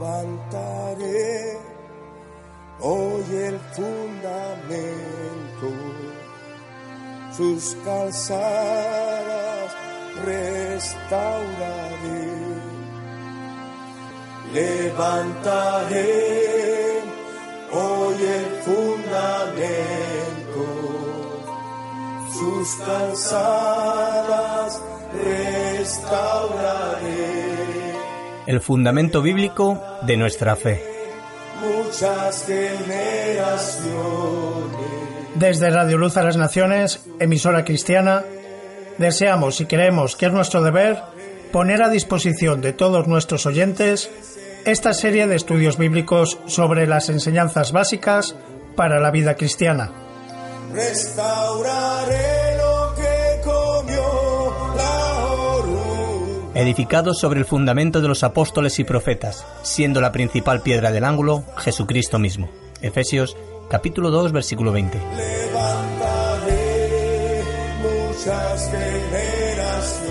levantaré hoy el fundamento, sus calzadas restauraré. Levantaré hoy el fundamento, sus calzadas restauraré. El fundamento bíblico de nuestra fe. Muchas generaciones. Desde Radio Luz a las Naciones, emisora cristiana, deseamos y creemos que es nuestro deber poner a disposición de todos nuestros oyentes esta serie de estudios bíblicos sobre las enseñanzas básicas para la vida cristiana. Restauraré Edificado sobre el fundamento de los apóstoles y profetas, siendo la principal piedra del ángulo Jesucristo mismo. Efesios capítulo 2 versículo 20. Levantaré muchas generaciones.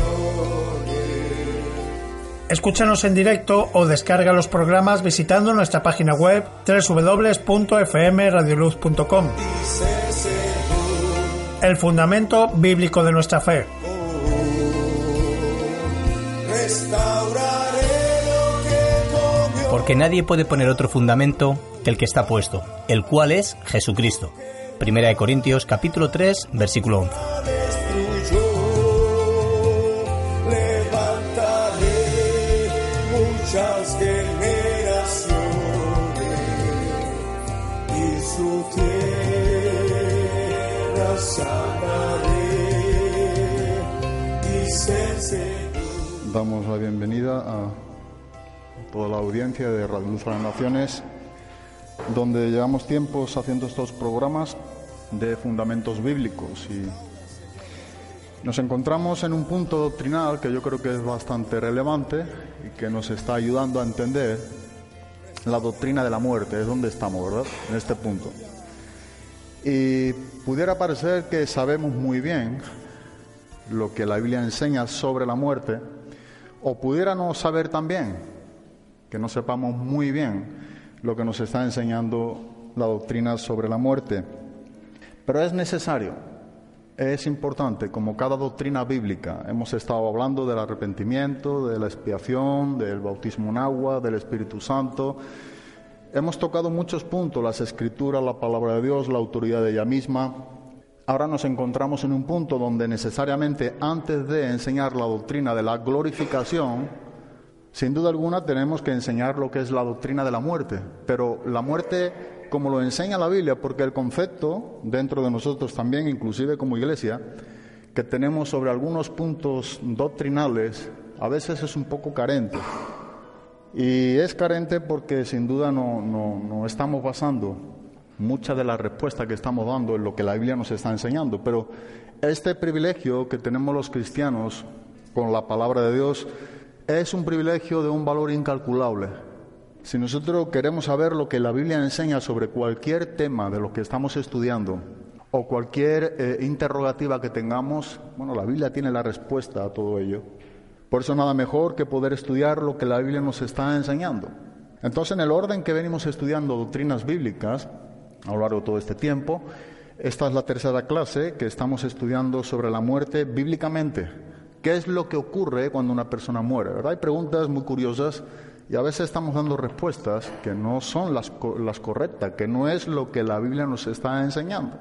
Escúchanos en directo o descarga los programas visitando nuestra página web www.fmradioluz.com. El fundamento bíblico de nuestra fe. Porque nadie puede poner otro fundamento que el que está puesto, el cual es Jesucristo. Primera de Corintios capítulo 3 versículo 11. destruyó. Levantaré muchas generaciones y su tierra Damos la bienvenida a toda la audiencia de Radio Luz las Naciones, donde llevamos tiempos haciendo estos programas de fundamentos bíblicos y nos encontramos en un punto doctrinal que yo creo que es bastante relevante y que nos está ayudando a entender la doctrina de la muerte, es donde estamos, ¿verdad? En este punto. Y pudiera parecer que sabemos muy bien lo que la Biblia enseña sobre la muerte, o pudiéramos saber también que no sepamos muy bien lo que nos está enseñando la doctrina sobre la muerte. Pero es necesario, es importante, como cada doctrina bíblica, hemos estado hablando del arrepentimiento, de la expiación, del bautismo en agua, del Espíritu Santo. Hemos tocado muchos puntos, las escrituras, la palabra de Dios, la autoridad de ella misma. Ahora nos encontramos en un punto donde necesariamente antes de enseñar la doctrina de la glorificación, sin duda alguna tenemos que enseñar lo que es la doctrina de la muerte, pero la muerte como lo enseña la Biblia, porque el concepto dentro de nosotros también, inclusive como iglesia, que tenemos sobre algunos puntos doctrinales, a veces es un poco carente. Y es carente porque sin duda no, no, no estamos basando mucha de la respuesta que estamos dando en lo que la Biblia nos está enseñando. Pero este privilegio que tenemos los cristianos con la palabra de Dios es un privilegio de un valor incalculable. Si nosotros queremos saber lo que la Biblia enseña sobre cualquier tema de lo que estamos estudiando o cualquier eh, interrogativa que tengamos, bueno, la Biblia tiene la respuesta a todo ello. Por eso nada mejor que poder estudiar lo que la Biblia nos está enseñando. Entonces, en el orden que venimos estudiando doctrinas bíblicas a lo largo de todo este tiempo, esta es la tercera clase que estamos estudiando sobre la muerte bíblicamente. ¿Qué es lo que ocurre cuando una persona muere? ¿verdad? Hay preguntas muy curiosas y a veces estamos dando respuestas que no son las, las correctas, que no es lo que la Biblia nos está enseñando.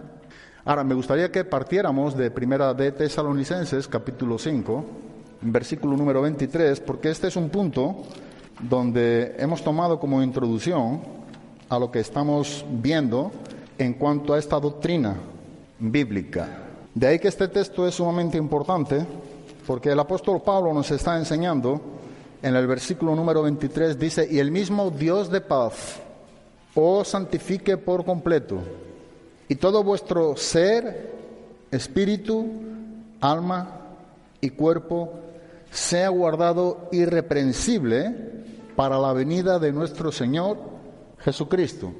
Ahora, me gustaría que partiéramos de Primera de Tesalonicenses, capítulo 5, versículo número 23, porque este es un punto donde hemos tomado como introducción a lo que estamos viendo en cuanto a esta doctrina bíblica. De ahí que este texto es sumamente importante, porque el apóstol Pablo nos está enseñando en el versículo número 23, dice, y el mismo Dios de paz os santifique por completo, y todo vuestro ser, espíritu, alma y cuerpo sea guardado irreprensible para la venida de nuestro Señor Jesucristo.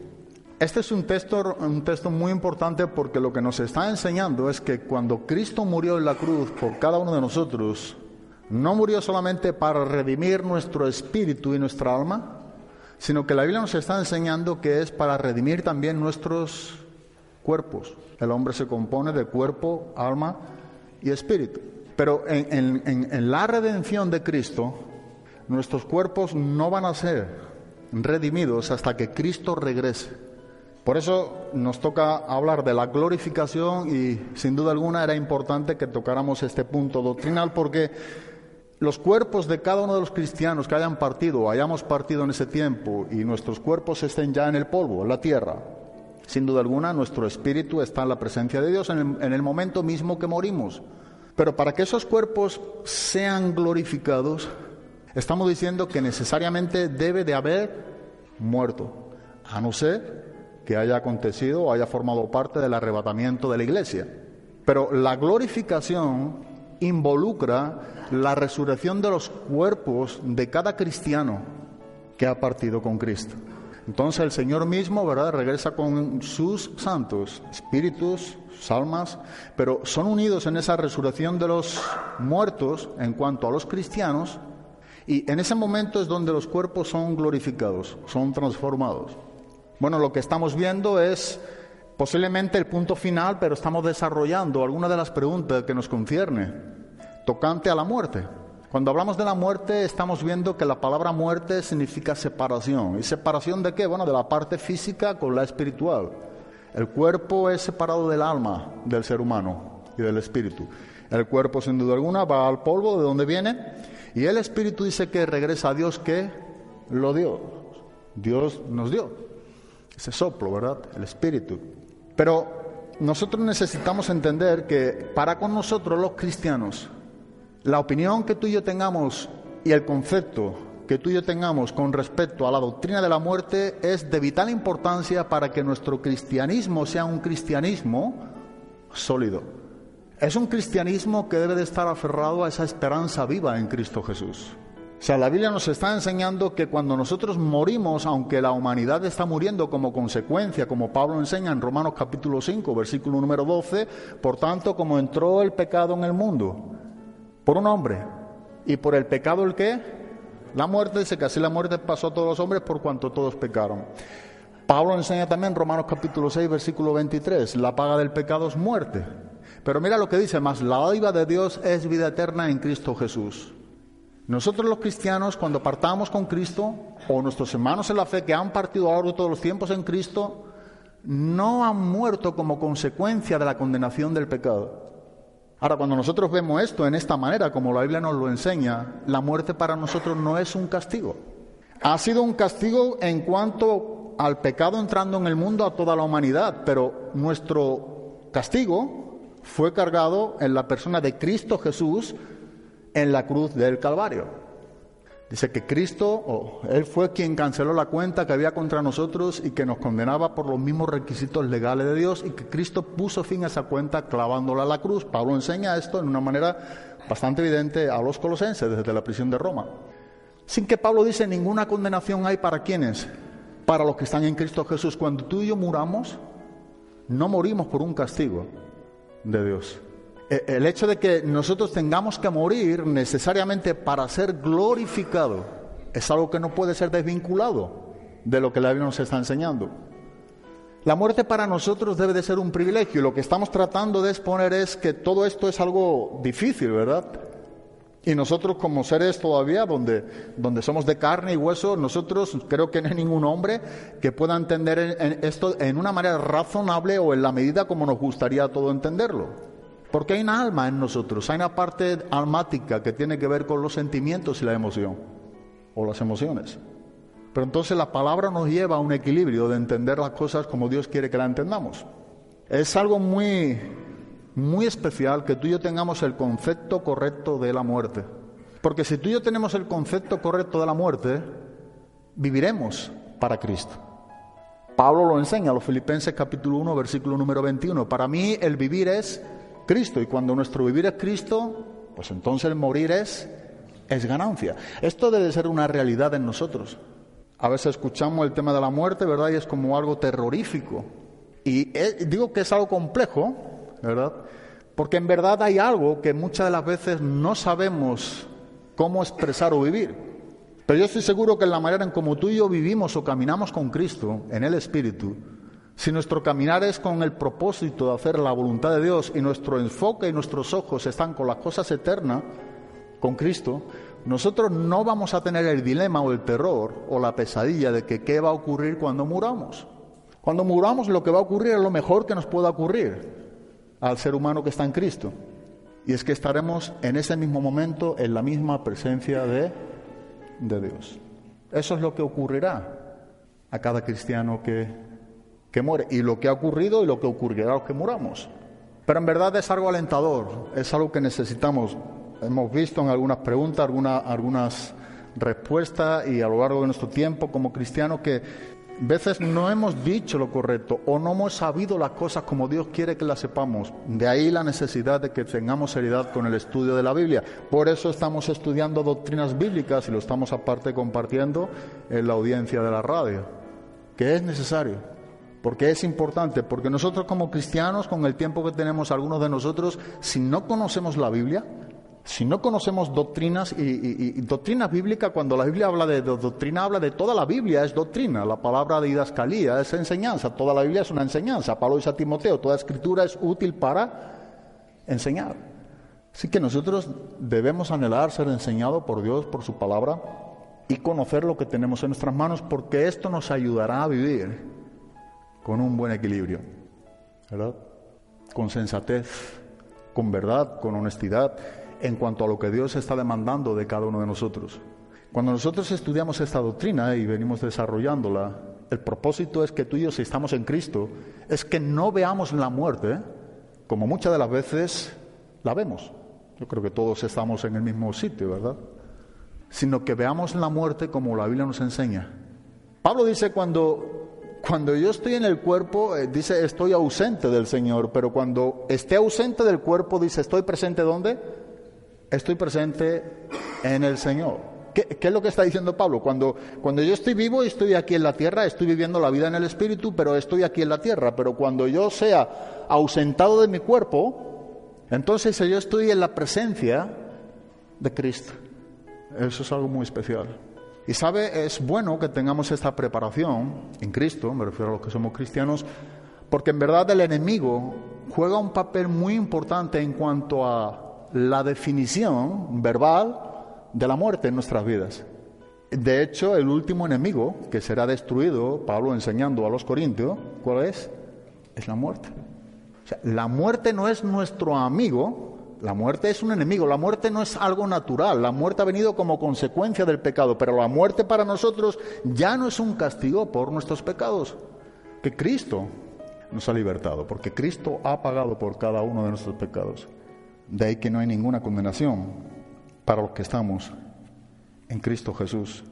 Este es un texto, un texto muy importante porque lo que nos está enseñando es que cuando Cristo murió en la cruz por cada uno de nosotros, no murió solamente para redimir nuestro espíritu y nuestra alma, sino que la Biblia nos está enseñando que es para redimir también nuestros cuerpos. El hombre se compone de cuerpo, alma y espíritu. Pero en, en la redención de Cristo, nuestros cuerpos no van a ser redimidos hasta que Cristo regrese. Por eso nos toca hablar de la glorificación y sin duda alguna era importante que tocáramos este punto doctrinal porque los cuerpos de cada uno de los cristianos que hayan partido hayamos partido en ese tiempo y nuestros cuerpos estén ya en el polvo, en la tierra, sin duda alguna nuestro espíritu está en la presencia de Dios en el, en el momento mismo que morimos. Pero para que esos cuerpos sean glorificados, estamos diciendo que necesariamente debe de haber muerto, a no ser que haya acontecido o haya formado parte del arrebatamiento de la iglesia. Pero la glorificación involucra la resurrección de los cuerpos de cada cristiano que ha partido con Cristo. Entonces el Señor mismo, ¿verdad?, regresa con sus santos, espíritus, almas, pero son unidos en esa resurrección de los muertos en cuanto a los cristianos, y en ese momento es donde los cuerpos son glorificados, son transformados. Bueno, lo que estamos viendo es posiblemente el punto final, pero estamos desarrollando algunas de las preguntas que nos concierne tocante a la muerte. Cuando hablamos de la muerte, estamos viendo que la palabra muerte significa separación. ¿Y separación de qué? Bueno, de la parte física con la espiritual. El cuerpo es separado del alma del ser humano y del espíritu. El cuerpo, sin duda alguna, va al polvo de donde viene. Y el espíritu dice que regresa a Dios que lo dio. Dios nos dio ese soplo, ¿verdad? El espíritu. Pero nosotros necesitamos entender que para con nosotros los cristianos, la opinión que tú y yo tengamos y el concepto que tú y yo tengamos con respecto a la doctrina de la muerte es de vital importancia para que nuestro cristianismo sea un cristianismo sólido. Es un cristianismo que debe de estar aferrado a esa esperanza viva en Cristo Jesús. O sea, la Biblia nos está enseñando que cuando nosotros morimos, aunque la humanidad está muriendo como consecuencia, como Pablo enseña en Romanos capítulo 5, versículo número 12, por tanto, como entró el pecado en el mundo, por un hombre, y por el pecado el qué? La muerte, dice que así la muerte pasó a todos los hombres por cuanto todos pecaron. Pablo enseña también en Romanos capítulo 6, versículo 23, la paga del pecado es muerte. Pero mira lo que dice, más la dádiva de Dios es vida eterna en Cristo Jesús. Nosotros los cristianos, cuando partamos con Cristo, o nuestros hermanos en la fe que han partido a lo largo de todos los tiempos en Cristo, no han muerto como consecuencia de la condenación del pecado. Ahora, cuando nosotros vemos esto en esta manera, como la Biblia nos lo enseña, la muerte para nosotros no es un castigo. Ha sido un castigo en cuanto al pecado entrando en el mundo a toda la humanidad, pero nuestro castigo fue cargado en la persona de Cristo Jesús, en la cruz del Calvario. Dice que Cristo, Él fue quien canceló la cuenta que había contra nosotros y que nos condenaba por los mismos requisitos legales de Dios y que Cristo puso fin a esa cuenta clavándola a la cruz. Pablo enseña esto en una manera bastante evidente a los colosenses desde la prisión de Roma. Sin que Pablo dice ninguna condenación hay para quienes, para los que están en Cristo Jesús. Cuando tú y yo muramos, no morimos por un castigo de Dios. Eh, el hecho de que nosotros tengamos que morir necesariamente para ser glorificado es algo que no puede ser desvinculado de lo que la Biblia nos está enseñando. La muerte para nosotros debe de ser un privilegio y lo que estamos tratando de exponer es que todo esto es algo difícil, ¿verdad? Y nosotros como seres todavía, donde, donde somos de carne y hueso, nosotros creo que no hay ningún hombre que pueda entender esto en una manera razonable o en la medida como nos gustaría todo entenderlo. Porque hay una alma en nosotros, hay una parte almática que tiene que ver con los sentimientos y la emoción, o las emociones. Pero entonces la palabra nos lleva a un equilibrio de entender las cosas como Dios quiere que las entendamos. Es algo muy, muy especial que tú y yo tengamos el concepto correcto de la muerte. Porque si tú y yo tenemos el concepto correcto de la muerte, viviremos para Cristo. Pablo lo enseña a los Filipenses capítulo 1, versículo número 21. Para mí el vivir es Cristo. Y cuando nuestro vivir es Cristo, pues entonces el morir es, es ganancia. Esto debe ser una realidad en nosotros. A veces escuchamos el tema de la muerte, ¿verdad? Y es como algo terrorífico. Y digo que es algo complejo, ¿verdad? Porque en verdad hay algo que muchas de las veces no sabemos cómo expresar o vivir. Pero yo estoy seguro que en la manera en como tú y yo vivimos o caminamos con Cristo, en el Espíritu, si nuestro caminar es con el propósito de hacer la voluntad de Dios y nuestro enfoque y nuestros ojos están con las cosas eternas, con Cristo, nosotros no vamos a tener el dilema o el terror o la pesadilla de que qué va a ocurrir cuando muramos. Cuando muramos lo que va a ocurrir es lo mejor que nos pueda ocurrir al ser humano que está en Cristo. Y es que estaremos en ese mismo momento en la misma presencia de, de Dios. Eso es lo que ocurrirá a cada cristiano que, que muere. Y lo que ha ocurrido y lo que ocurrirá a los que muramos. Pero en verdad es algo alentador, es algo que necesitamos. Hemos visto en algunas preguntas, algunas, algunas respuestas y a lo largo de nuestro tiempo como cristianos que veces no hemos dicho lo correcto o no hemos sabido las cosas como Dios quiere que las sepamos. De ahí la necesidad de que tengamos seriedad con el estudio de la Biblia. Por eso estamos estudiando doctrinas bíblicas y lo estamos aparte compartiendo en la audiencia de la radio, que es necesario, porque es importante, porque nosotros como cristianos, con el tiempo que tenemos algunos de nosotros, si no conocemos la Biblia, si no conocemos doctrinas y, doctrina bíblica, cuando la Biblia habla de, doctrina, habla de toda la Biblia, es doctrina. La palabra de didascalía es enseñanza. Toda la Biblia es una enseñanza. Pablo dice a Timoteo, toda escritura es útil para enseñar. Así que nosotros debemos anhelar ser enseñados por Dios, por su palabra, y conocer lo que tenemos en nuestras manos, porque esto nos ayudará a vivir con un buen equilibrio, ¿verdad? Con sensatez, con verdad, con honestidad en cuanto a lo que Dios está demandando de cada uno de nosotros. Cuando nosotros estudiamos esta doctrina y venimos desarrollándola, el propósito es que tú y yo, si estamos en Cristo, es que no veamos la muerte como muchas de las veces la vemos. Yo creo que todos estamos en el mismo sitio, ¿verdad? Sino que veamos la muerte como la Biblia nos enseña. Pablo dice cuando, cuando yo estoy en el cuerpo, eh, dice estoy ausente del Señor, pero cuando esté ausente del cuerpo, dice estoy presente ¿dónde? Estoy presente en el Señor. ¿Qué, es lo que está diciendo Pablo? Cuando, cuando yo estoy vivo y estoy aquí en la tierra, estoy viviendo la vida en el Espíritu, pero estoy aquí en la tierra. Pero cuando yo sea ausentado de mi cuerpo, entonces yo estoy en la presencia de Cristo. Eso es algo muy especial. Y sabe, es bueno que tengamos esta preparación en Cristo, me refiero a los que somos cristianos, porque en verdad el enemigo juega un papel muy importante en cuanto a la definición verbal de la muerte en nuestras vidas. De hecho, el último enemigo que será destruido, Pablo enseñando a los corintios, ¿cuál es? Es la muerte. La muerte no es nuestro amigo, la muerte es un enemigo, la muerte no es algo natural, la muerte ha venido como consecuencia del pecado, pero la muerte para nosotros ya no es un castigo por nuestros pecados, que Cristo nos ha libertado, porque Cristo ha pagado por cada uno de nuestros pecados. De ahí que no hay ninguna condenación para los que estamos en Cristo Jesús.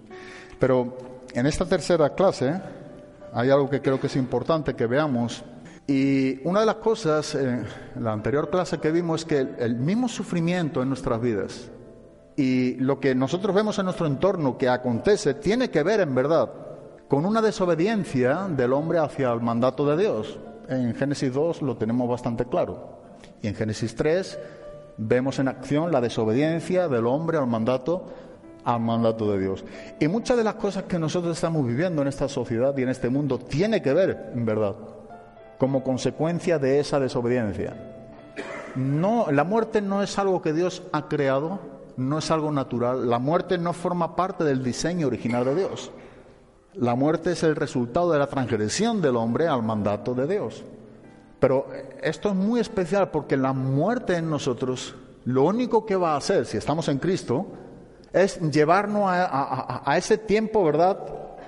Pero en esta tercera clase hay algo que creo que es importante que veamos. Y una de las cosas, en la anterior clase que vimos, es que el, mismo sufrimiento en nuestras vidas y lo que nosotros vemos en nuestro entorno que acontece tiene que ver en verdad con una desobediencia del hombre hacia el mandato de Dios. En Génesis 2 lo tenemos bastante claro. Y en Génesis 3 vemos en acción la desobediencia del hombre al mandato al mandato de Dios. Y muchas de las cosas que nosotros estamos viviendo en esta sociedad y en este mundo tiene que ver, en verdad, como consecuencia de esa desobediencia. No, la muerte no es algo que Dios ha creado, no es algo natural. La muerte no forma parte del diseño original de Dios. La muerte es el resultado de la transgresión del hombre al mandato de Dios. Pero esto es muy especial porque la muerte en nosotros, lo único que va a hacer, si estamos en Cristo, es llevarnos a, ese tiempo, ¿verdad?,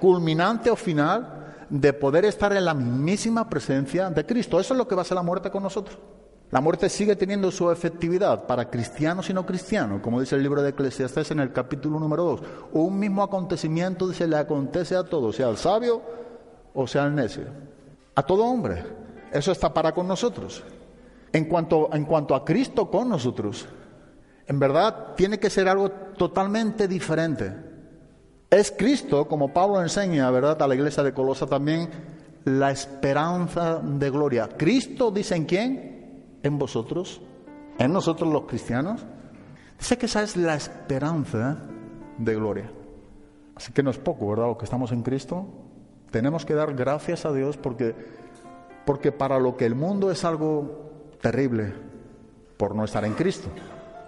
culminante o final de poder estar en la mismísima presencia de Cristo. Eso es lo que va a hacer la muerte con nosotros. La muerte sigue teniendo su efectividad para cristianos y no cristianos, como dice el libro de Eclesiastes en el capítulo número 2. Un mismo acontecimiento se le acontece a todos, sea al sabio o sea al necio, a todo hombre. Eso está para con nosotros. En cuanto, en cuanto a Cristo con nosotros, en verdad tiene que ser algo totalmente diferente. Es Cristo, como Pablo enseña, ¿verdad? A la iglesia de Colosa también, la esperanza de gloria. Cristo, dice en quién? En vosotros, en nosotros los cristianos. Dice que esa es la esperanza de gloria. Así que no es poco, ¿verdad? Lo que estamos en Cristo. Tenemos que dar gracias a Dios porque, porque para lo que el mundo es algo terrible por no estar en Cristo.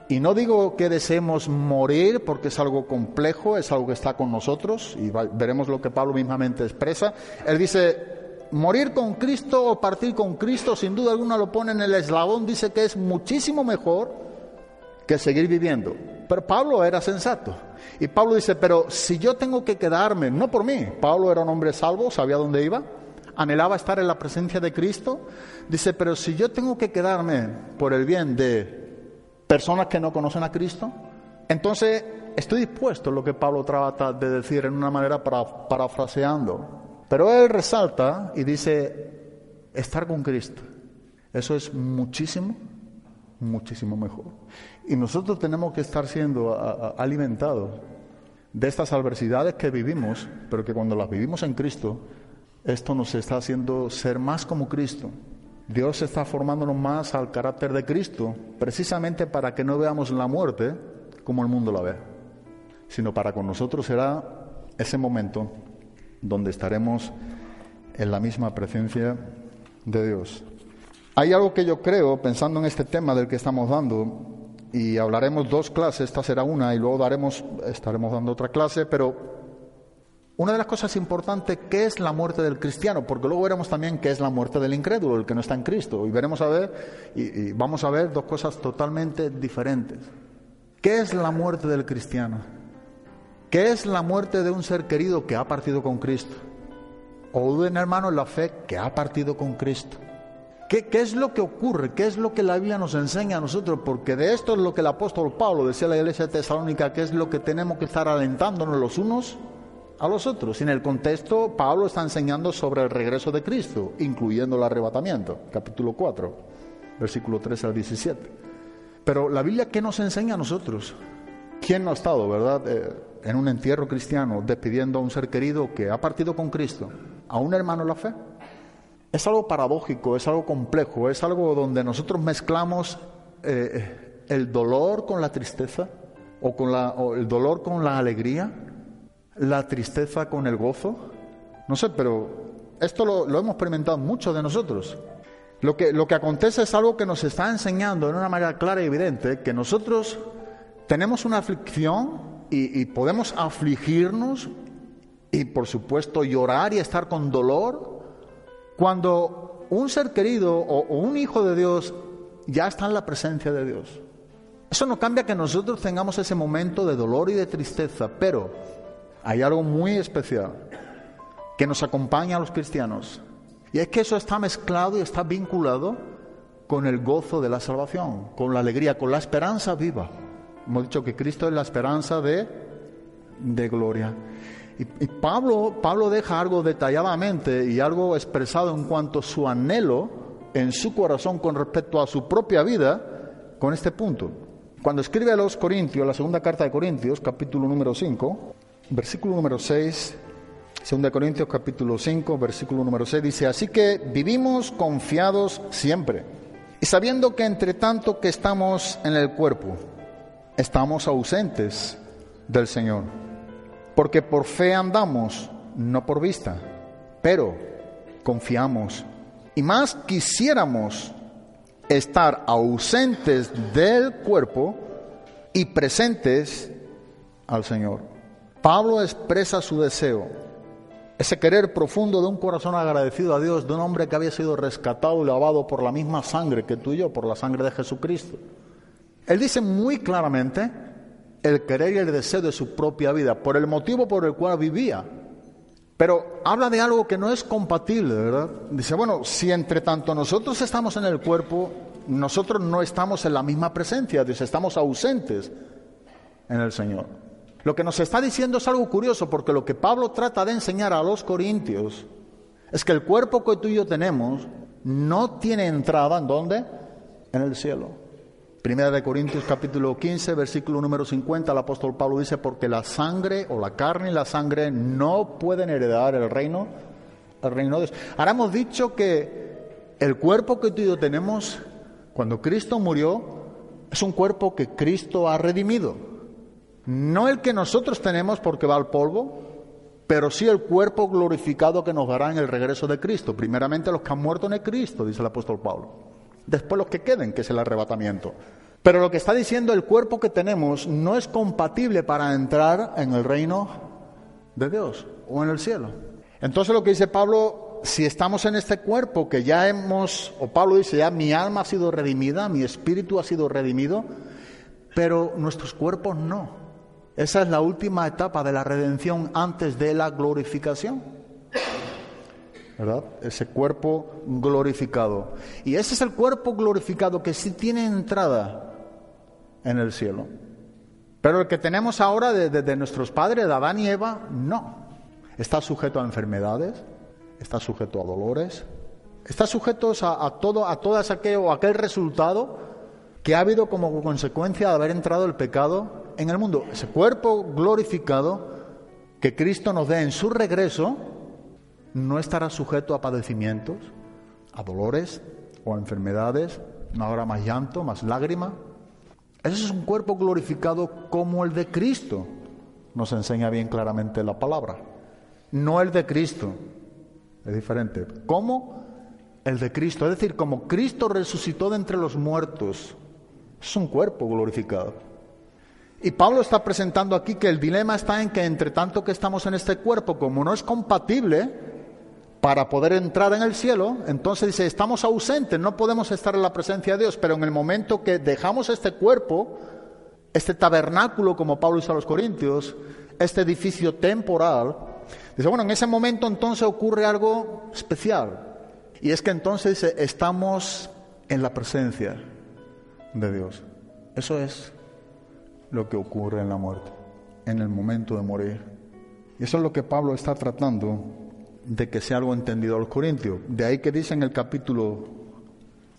Y no digo que deseemos morir porque es algo complejo, es algo que está con nosotros y veremos lo que Pablo mismamente expresa. Él dice, morir con Cristo o partir con Cristo, sin duda alguna lo pone en el eslabón, dice que es muchísimo mejor que seguir viviendo. Pero Pablo era sensato. Y Pablo dice, pero si yo tengo que quedarme, no por mí, Pablo era un hombre salvo, sabía dónde iba, anhelaba estar en la presencia de Cristo, dice, pero si yo tengo que quedarme por el bien de personas que no conocen a Cristo. Entonces, estoy dispuesto lo que Pablo trata de decir en una manera para, parafraseando. Pero él resalta y dice, estar con Cristo. Eso es muchísimo, muchísimo mejor. Y nosotros tenemos que estar siendo alimentados de estas adversidades que vivimos, pero que cuando las vivimos en Cristo, esto nos está haciendo ser más como Cristo. Dios está formándonos más al carácter de Cristo, precisamente para que no veamos la muerte como el mundo la ve, sino para con nosotros será ese momento donde estaremos en la misma presencia de Dios. Hay algo que yo creo, pensando en este tema del que estamos dando, y hablaremos dos clases, esta será una y luego daremos, estaremos dando otra clase, pero una de las cosas importantes, ¿qué es la muerte del cristiano? Porque luego veremos también qué es la muerte del incrédulo, el que no está en Cristo. Y veremos a ver, y, vamos a ver dos cosas totalmente diferentes. ¿Qué es la muerte del cristiano? ¿Qué es la muerte de un ser querido que ha partido con Cristo? O un hermano en la fe que ha partido con Cristo. ¿Qué, ¿Qué, es lo que ocurre? ¿Qué es lo que la Biblia nos enseña a nosotros? Porque de esto es lo que el apóstol Pablo decía a la iglesia de Tesalónica, que es lo que tenemos que estar alentándonos los unos a los otros. En el contexto, Pablo está enseñando sobre el regreso de Cristo, incluyendo el arrebatamiento, capítulo 4, versículo 3 al 17. Pero la Biblia, ¿qué nos enseña a nosotros? ¿Quién no ha estado, verdad, eh, en un entierro cristiano despidiendo a un ser querido que ha partido con Cristo, a un hermano la fe? Es algo paradójico, es algo complejo, es algo donde nosotros mezclamos eh, el dolor con la tristeza o, con la, o el dolor con la alegría la tristeza con el gozo? No sé, pero esto lo, hemos experimentado muchos de nosotros. Lo que, lo que acontece es algo que nos está enseñando de una manera clara y evidente que nosotros tenemos una aflicción y, podemos afligirnos y por supuesto llorar y estar con dolor cuando un ser querido o, o un hijo de Dios ya está en la presencia de Dios. Eso no cambia que nosotros tengamos ese momento de dolor y de tristeza, pero hay algo muy especial que nos acompaña a los cristianos. Y es que eso está mezclado y está vinculado con el gozo de la salvación, con la alegría, con la esperanza viva. Hemos dicho que Cristo es la esperanza de, de gloria. Y, Pablo, Pablo deja algo detalladamente y algo expresado en cuanto a su anhelo en su corazón con respecto a su propia vida con este punto. Cuando escribe a los Corintios, la segunda carta de Corintios, capítulo número 5, versículo número 6, 2 Corintios capítulo 5, versículo número 6 dice, así que vivimos confiados siempre y sabiendo que entre tanto que estamos en el cuerpo, estamos ausentes del Señor, porque por fe andamos, no por vista, pero confiamos y más quisiéramos estar ausentes del cuerpo y presentes al Señor. Pablo expresa su deseo, ese querer profundo de un corazón agradecido a Dios, de un hombre que había sido rescatado y lavado por la misma sangre que tú y yo, por la sangre de Jesucristo. Él dice muy claramente el querer y el deseo de su propia vida, por el motivo por el cual vivía. Pero habla de algo que no es compatible, ¿verdad? Dice, bueno, si entre tanto nosotros estamos en el cuerpo, nosotros no estamos en la misma presencia, dice, estamos ausentes en el Señor. Lo que nos está diciendo es algo curioso, porque lo que Pablo trata de enseñar a los corintios es que el cuerpo que tú y yo tenemos no tiene entrada en dónde? En el cielo. Primera de Corintios capítulo 15, versículo número 50, el apóstol Pablo dice, porque la sangre o la carne y la sangre no pueden heredar el reino, el reino de Dios. Ahora hemos dicho que el cuerpo que tú y yo tenemos, cuando Cristo murió, es un cuerpo que Cristo ha redimido. No el que nosotros tenemos porque va al polvo, pero sí el cuerpo glorificado que nos dará en el regreso de Cristo. Primeramente los que han muerto en Cristo, dice el apóstol Pablo. Después los que queden, que es el arrebatamiento. Pero lo que está diciendo el cuerpo que tenemos no es compatible para entrar en el reino de Dios o en el cielo. Entonces lo que dice Pablo, si estamos en este cuerpo que ya hemos, o Pablo dice ya, mi alma ha sido redimida, mi espíritu ha sido redimido, pero nuestros cuerpos no. Esa es la última etapa de la redención antes de la glorificación. ¿Verdad? Ese cuerpo glorificado. Y ese es el cuerpo glorificado que sí tiene entrada en el cielo. Pero el que tenemos ahora de, nuestros padres, de Adán y Eva, no. Está sujeto a enfermedades, está sujeto a dolores, está sujeto a, todo, a todas aquello, aquel resultado que ha habido como consecuencia de haber entrado el pecado en el mundo. Ese cuerpo glorificado que Cristo nos dé en su regreso no estará sujeto a padecimientos, a dolores o a enfermedades, no habrá más llanto, más lágrima, ese es un cuerpo glorificado como el de Cristo, nos enseña bien claramente la palabra. No el de Cristo, es diferente. ¿Cómo? El de Cristo, es decir, como Cristo resucitó de entre los muertos, es un cuerpo glorificado. Y Pablo está presentando aquí que el dilema está en que entre tanto que estamos en este cuerpo, como no es compatible, para poder entrar en el cielo, entonces dice, estamos ausentes, no podemos estar en la presencia de Dios, pero en el momento que dejamos este cuerpo, este tabernáculo, como Pablo dice a los Corintios, este edificio temporal, dice, bueno, en ese momento entonces ocurre algo especial, y es que entonces estamos en la presencia de Dios. Eso es lo que ocurre en la muerte, en el momento de morir. Y eso es lo que Pablo está tratando de que sea algo entendido a los corintios. De ahí que dice en el capítulo,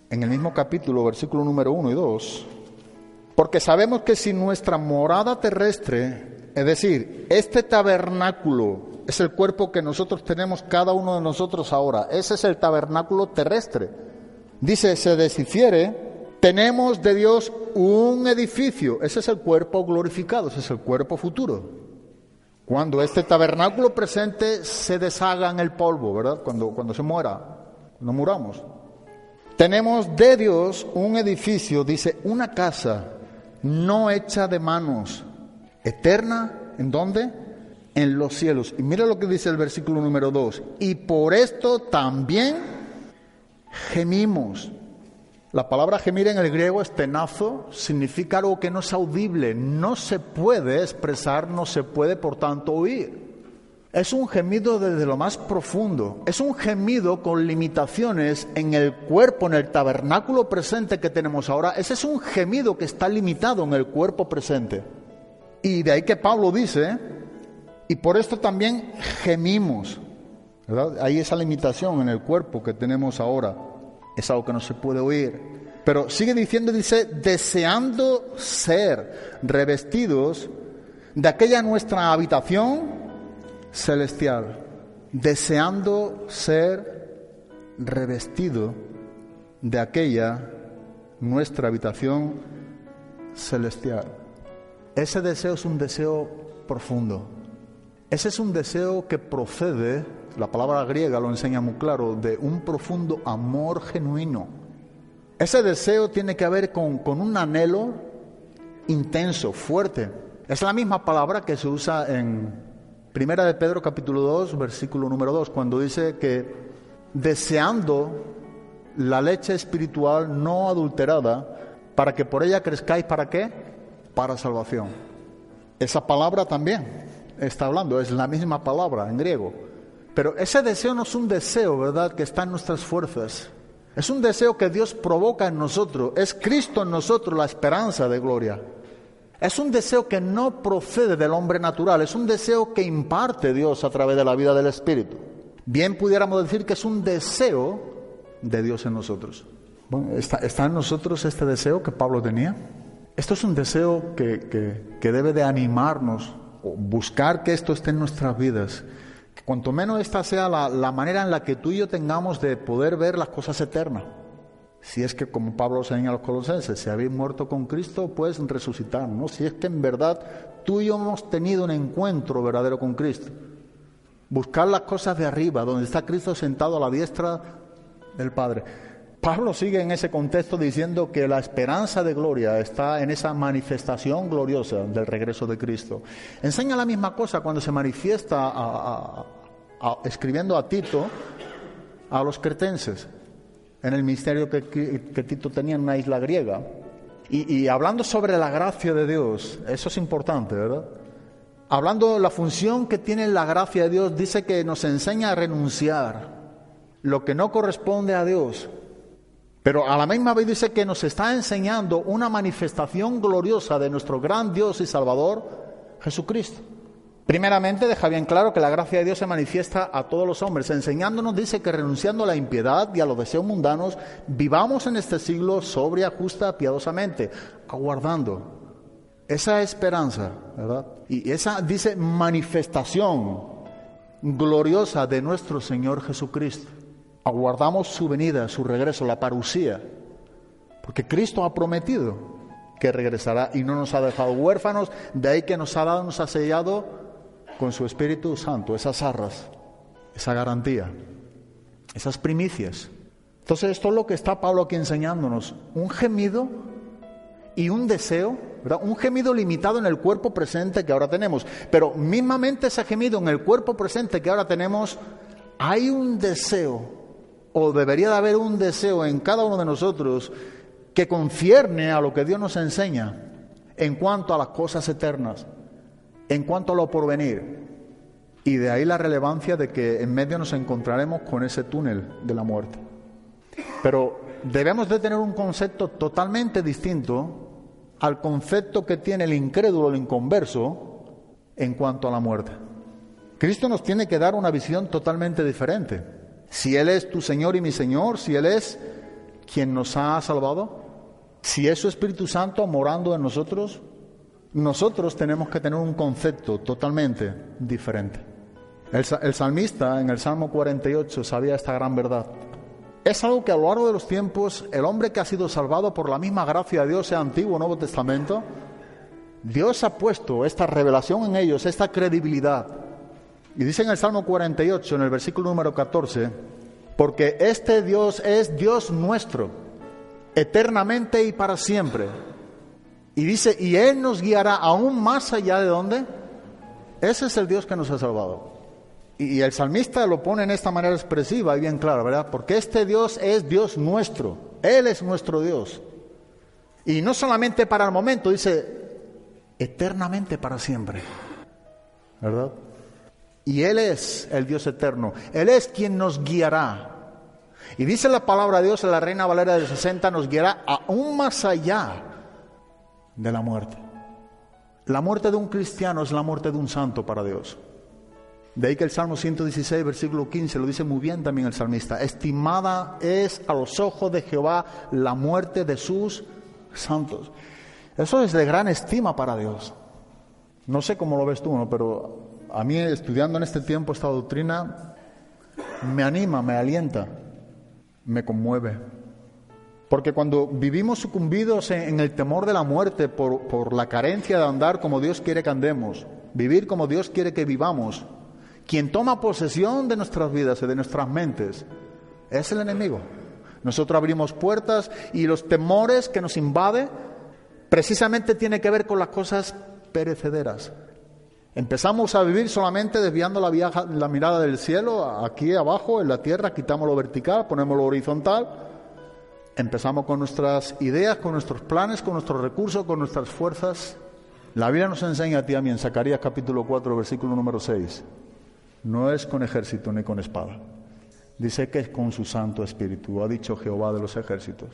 en el mismo capítulo, versículo número 1 y 2, porque sabemos que si nuestra morada terrestre, es decir, este tabernáculo es el cuerpo que nosotros tenemos cada uno de nosotros ahora, ese es el tabernáculo terrestre. Dice, se deshiciere, tenemos de Dios un edificio, ese es el cuerpo glorificado, ese es el cuerpo futuro. Cuando este tabernáculo presente se deshaga en el polvo, ¿verdad? Cuando, cuando se muera, no muramos. Tenemos de Dios un edificio, dice, una casa no hecha de manos, eterna, ¿en dónde? En los cielos. Y mira lo que dice el versículo número 2. Y por esto también gemimos la palabra gemir en el griego es tenazo, significa algo que no es audible, no se puede expresar, no se puede por tanto oír. Es un gemido desde lo más profundo, es un gemido con limitaciones en el cuerpo, en el tabernáculo presente que tenemos ahora. Ese es un gemido que está limitado en el cuerpo presente. Y de ahí que Pablo dice, y por esto también gemimos. ¿verdad? Hay esa limitación en el cuerpo que tenemos ahora es algo que no se puede oír. Pero sigue diciendo, dice, deseando ser revestidos de aquella nuestra habitación celestial, deseando ser revestido de aquella nuestra habitación celestial. Ese deseo es un deseo profundo. Ese es un deseo que procede la palabra griega lo enseña muy claro, de un profundo amor genuino. Ese deseo tiene que ver con, con un anhelo intenso, fuerte. Es la misma palabra que se usa en Primera de Pedro capítulo 2, versículo número 2, cuando dice que deseando la leche espiritual no adulterada, para que por ella crezcáis, ¿para qué? Para salvación. Esa palabra también está hablando, es la misma palabra en griego. Pero ese deseo no es un deseo, ¿verdad?, que está en nuestras fuerzas. Es un deseo que Dios provoca en nosotros. Es Cristo en nosotros la esperanza de gloria. Es un deseo que no procede del hombre natural, es un deseo que imparte Dios a través de la vida del Espíritu. Bien pudiéramos decir que es un deseo de Dios en nosotros. Bueno, ¿está, en nosotros este deseo que Pablo tenía? Esto es un deseo que, que debe de animarnos, buscar que esto esté en nuestras vidas Cuanto menos esta sea la, manera en la que tú y yo tengamos de poder ver las cosas eternas. Si es que, como Pablo enseña a los colosenses, si habéis muerto con Cristo, pues resucitar, ¿no? Si es que en verdad tú y yo hemos tenido un encuentro verdadero con Cristo. Buscar las cosas de arriba, donde está Cristo sentado a la diestra del Padre. Pablo sigue en ese contexto diciendo que la esperanza de gloria está en esa manifestación gloriosa del regreso de Cristo. Enseña la misma cosa cuando se manifiesta escribiendo a Tito a los cretenses en el ministerio que, Tito tenía en una isla griega. Y, hablando sobre la gracia de Dios, eso es importante, ¿verdad? Hablando de la función que tiene la gracia de Dios, dice que nos enseña a renunciar lo que no corresponde a Dios. Pero a la misma vez dice que nos está enseñando una manifestación gloriosa de nuestro gran Dios y Salvador, Jesucristo. Primeramente deja bien claro que la gracia de Dios se manifiesta a todos los hombres, enseñándonos, dice que renunciando a la impiedad y a los deseos mundanos, vivamos en este siglo sobria, justa, piadosamente, aguardando esa esperanza, ¿verdad? Y esa, dice, manifestación gloriosa de nuestro Señor Jesucristo. Aguardamos su venida, su regreso, la parusía, porque Cristo ha prometido que regresará y no nos ha dejado huérfanos, de ahí que nos ha dado, nos ha sellado con su Espíritu Santo esas arras, esa garantía, esas primicias. Entonces esto es lo que está Pablo aquí enseñándonos, un gemido y un deseo, un gemido limitado en el cuerpo presente que ahora tenemos, pero mismamente ese gemido en el cuerpo presente que ahora tenemos, hay un deseo, o debería de haber un deseo en cada uno de nosotros que concierne a lo que Dios nos enseña en cuanto a las cosas eternas en cuanto a lo porvenir. Y de ahí la relevancia de que en medio nos encontraremos con ese túnel de la muerte. Pero debemos de tener un concepto totalmente distinto al concepto que tiene el incrédulo, el inconverso, en cuanto a la muerte. Cristo nos tiene que dar una visión totalmente diferente. Si Él es tu Señor y mi Señor, si Él es quien nos ha salvado, si es su Espíritu Santo morando en nosotros, nosotros tenemos que tener un concepto totalmente diferente. El, salmista en el Salmo 48 sabía esta gran verdad. Es algo que a lo largo de los tiempos el hombre que ha sido salvado por la misma gracia de Dios, sea Antiguo o Nuevo Testamento, Dios ha puesto esta revelación en ellos, esta credibilidad. Y dice en el Salmo 48, en el versículo número 14, porque este Dios es Dios nuestro, eternamente y para siempre. Y dice, y Él nos guiará aún más allá de dónde. Ese es el Dios que nos ha salvado. Y el salmista lo pone en esta manera expresiva y bien clara, ¿verdad? Porque este Dios es Dios nuestro. Él es nuestro Dios. Y no solamente para el momento, dice, eternamente para siempre. ¿Verdad? Y Él es el Dios eterno. Él es quien nos guiará. Y dice la palabra de Dios en la Reina Valera del 60, nos guiará aún más allá de la muerte. La muerte de un cristiano es la muerte de un santo para Dios. De ahí que el Salmo 116, versículo 15, lo dice muy bien también el salmista. Estimada es a los ojos de Jehová la muerte de sus santos. Eso es de gran estima para Dios. No sé cómo lo ves tú, ¿no? pero a mí estudiando en este tiempo esta doctrina me anima, me alienta, me conmueve. Porque cuando vivimos sucumbidos en, el temor de la muerte por, la carencia de andar como Dios quiere que andemos, vivir como Dios quiere que vivamos, quien toma posesión de nuestras vidas y de nuestras mentes es el enemigo. Nosotros abrimos puertas y los temores que nos invade precisamente tiene que ver con las cosas perecederas. Empezamos a vivir solamente desviando la, mirada del cielo, aquí abajo, en la tierra, quitamos lo vertical, ponemos lo horizontal Empezamos con nuestras ideas, con nuestros planes, con nuestros recursos, con nuestras fuerzas. La Biblia nos enseña a ti a mí en Zacarías capítulo 4, versículo número 6. No es con ejército ni con espada. Dice que es con su Santo Espíritu, ha dicho Jehová de los ejércitos.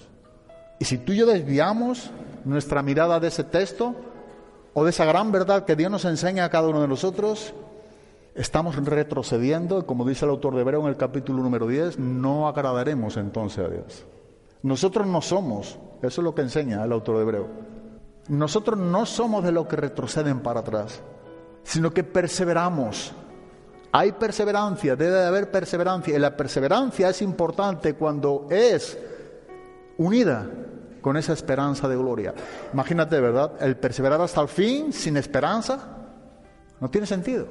Y si tú y yo desviamos nuestra mirada de ese texto o de esa gran verdad que Dios nos enseña a cada uno de nosotros, estamos retrocediendo, como dice el autor de Hebreo en el capítulo número 10, no agradaremos entonces a Dios. Nosotros no somos, eso es lo que enseña el autor de Hebreo, nosotros no somos de los que retroceden para atrás, sino que perseveramos. Hay perseverancia, debe de haber perseverancia. Y la perseverancia es importante cuando es unida con esa esperanza de gloria. Imagínate, ¿verdad? El perseverar hasta el fin sin esperanza no tiene sentido.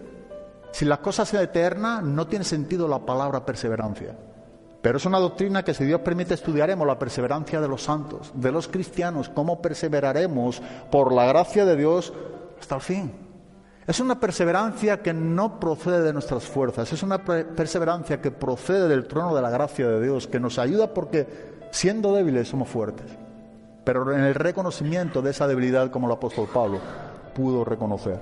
Si las cosas son eternas, no tiene sentido la palabra perseverancia. Pero es una doctrina que si Dios permite estudiaremos la perseverancia de los santos, de los cristianos, cómo perseveraremos por la gracia de Dios hasta el fin. Es una perseverancia que no procede de nuestras fuerzas, es una perseverancia que procede del trono de la gracia de Dios, que nos ayuda porque siendo débiles somos fuertes. Pero en el reconocimiento de esa debilidad, como el apóstol Pablo pudo reconocer.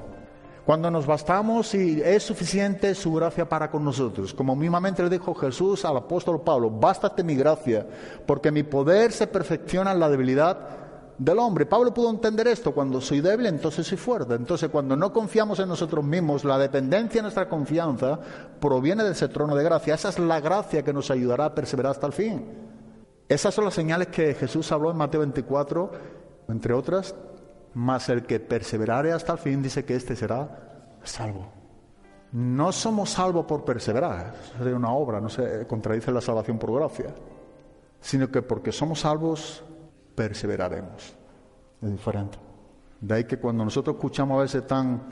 Cuando nos bastamos y es suficiente su gracia para con nosotros. Como mismamente le dijo Jesús al apóstol Pablo, bástate mi gracia, porque mi poder se perfecciona en la debilidad del hombre. Pablo pudo entender esto, cuando soy débil, entonces soy fuerte. Entonces, cuando no confiamos en nosotros mismos, la dependencia de nuestra confianza proviene de ese trono de gracia. Esa es la gracia que nos ayudará a perseverar hasta el fin. Esas son las señales que Jesús habló en Mateo 24, entre otras, mas el que perseverare hasta el fin dice que éste será salvo. No somos salvos por perseverar, sería una obra, no se contradice la salvación por gracia, sino que porque somos salvos, perseveraremos. Es diferente. De ahí que cuando nosotros escuchamos a veces tan,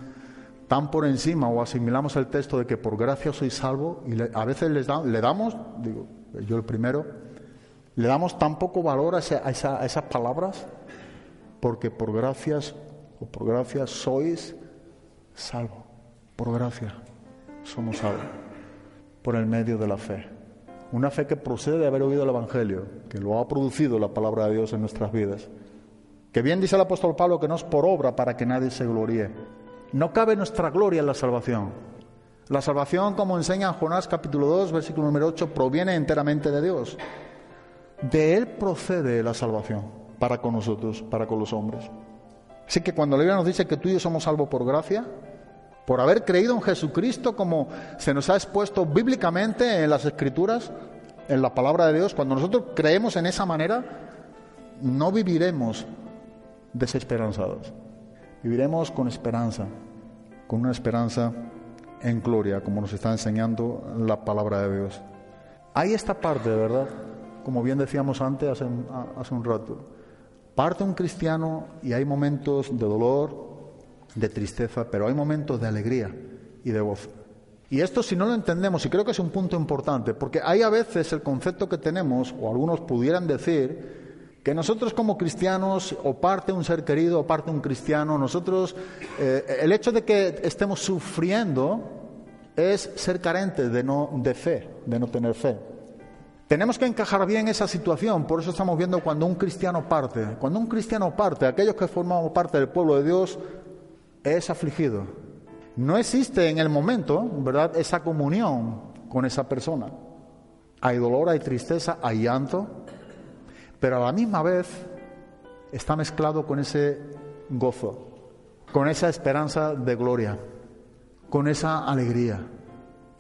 tan por encima o asimilamos el texto de que por gracia soy salvo, y a veces les le damos, digo, yo el primero, le damos tan poco valor a, esas palabras porque por gracias o por gracias sois salvo. Por gracia somos salvos por el medio de la fe. Una fe que procede de haber oído el Evangelio, que lo ha producido la palabra de Dios en nuestras vidas. Que bien dice el apóstol Pablo que no es por obra para que nadie se gloríe. No cabe nuestra gloria en la salvación. La salvación, como enseña Jonás capítulo 2, versículo número 8, proviene enteramente de Dios. De Él procede la salvación para con nosotros, para con los hombres. Así que cuando la Biblia nos dice que tú y yo somos salvos por gracia, por haber creído en Jesucristo como se nos ha expuesto bíblicamente en las Escrituras, en la palabra de Dios, cuando nosotros creemos en esa manera, no viviremos desesperanzados. Viviremos con esperanza, con una esperanza en gloria, como nos está enseñando la palabra de Dios. Hay esta parte, ¿verdad? Como bien decíamos antes, hace un rato Parte un cristiano y hay momentos de dolor, de tristeza, pero hay momentos de alegría y de gozo. Y esto si no lo entendemos, y creo que es un punto importante, porque hay a veces el concepto que tenemos, o algunos pudieran decir, que nosotros como cristianos, o parte un ser querido, o parte un cristiano, nosotros, eh, el hecho de que estemos sufriendo es ser carentes de, no, de fe, de no tener fe. Tenemos que encajar bien esa situación, por eso estamos viendo cuando un cristiano parte. Cuando un cristiano parte, aquellos que formamos parte del pueblo de Dios, es afligido. No existe en el momento, ¿verdad?, esa comunión con esa persona. Hay dolor, hay tristeza, hay llanto, pero a la misma vez está mezclado con ese gozo, con esa esperanza de gloria, con esa alegría.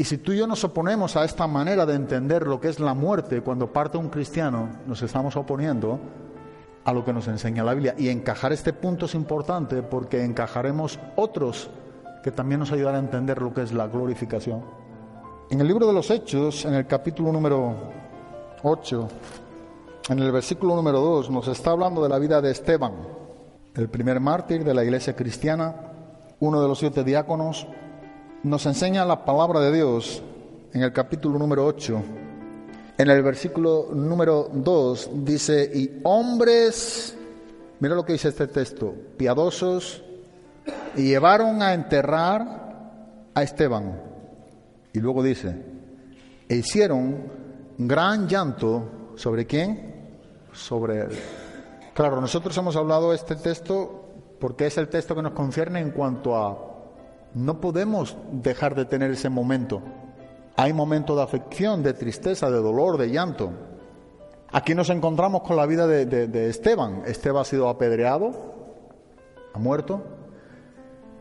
Y si tú y yo nos oponemos a esta manera de entender lo que es la muerte cuando parte un cristiano, nos estamos oponiendo a lo que nos enseña la Biblia. Y encajar este punto es importante porque encajaremos otros que también nos ayudarán a entender lo que es la glorificación. En el libro de los Hechos, en el capítulo número 8, en el versículo número 2, nos está hablando de la vida de Esteban, el primer mártir de la iglesia cristiana, uno de los siete diáconos, nos enseña la palabra de Dios en el capítulo número 8. En el versículo número 2 dice, y hombres, mira lo que dice este texto, piadosos, y llevaron a enterrar a Esteban. Y luego dice, e hicieron gran llanto sobre quién? Sobre él. Claro, nosotros hemos hablado de este texto porque es el texto que nos concierne en cuanto a no podemos dejar de tener ese momento. Hay momentos de afección, de tristeza, de dolor, de llanto. Aquí nos encontramos con la vida de, Esteban. Esteban ha sido apedreado, ha muerto,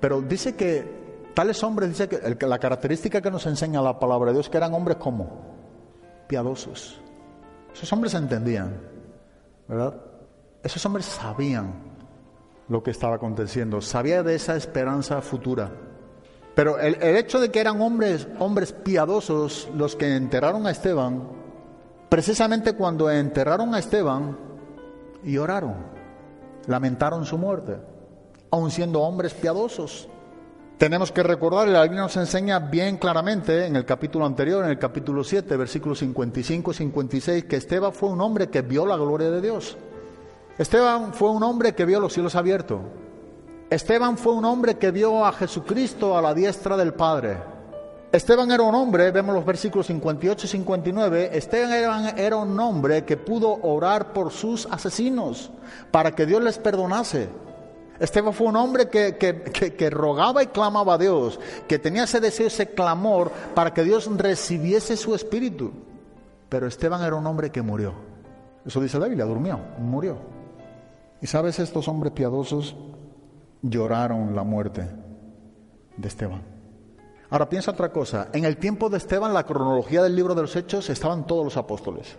pero dice que tales hombres, dice que la característica que nos enseña la palabra de Dios, que eran hombres como piadosos. Esos hombres entendían, ¿verdad? Esos hombres sabían lo que estaba aconteciendo, sabían de esa esperanza futura. Pero el, hecho de que eran hombres, hombres piadosos los que enterraron a Esteban, precisamente cuando enterraron a Esteban, y oraron, lamentaron su muerte, aun siendo hombres piadosos. Tenemos que recordar, la Biblia nos enseña bien claramente en el capítulo anterior, en el capítulo 7, versículos 55 y 56, que Esteban fue un hombre que vio la gloria de Dios. Esteban fue un hombre que vio los cielos abiertos. Esteban fue un hombre que vio a Jesucristo a la diestra del Padre. Esteban era un hombre, vemos los versículos 58 y 59, Esteban era, un hombre que pudo orar por sus asesinos para que Dios les perdonase. Esteban fue un hombre que, que, que, que, rogaba y clamaba a Dios, que tenía ese deseo, ese clamor para que Dios recibiese su espíritu. Pero Esteban era un hombre que murió. Eso dice la Biblia, durmió, murió. Y sabes, estos hombres piadosos lloraron la muerte de Esteban. Ahora piensa otra cosa, en el tiempo de Esteban, la cronología del libro de los Hechos, estaban todos los apóstoles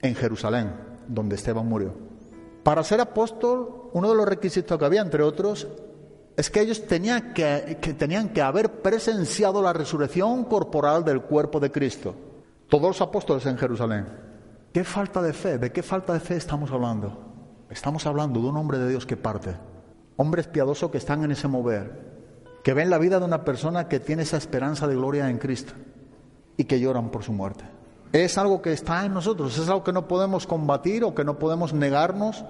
en Jerusalén, donde Esteban murió. Para ser apóstol, uno de los requisitos que había, entre otros, es que ellos tenían que, tenían que haber presenciado la resurrección corporal del cuerpo de Cristo. Todos los apóstoles en Jerusalén. ¿Qué falta de fe? ¿De qué falta de fe estamos hablando? Estamos hablando de un hombre de Dios que parte. Hombres piadosos que están en ese mover, que ven la vida de una persona que tiene esa esperanza de gloria en Cristo y que lloran por su muerte. Es algo que está en nosotros, es algo que no podemos combatir o que no podemos negarnos.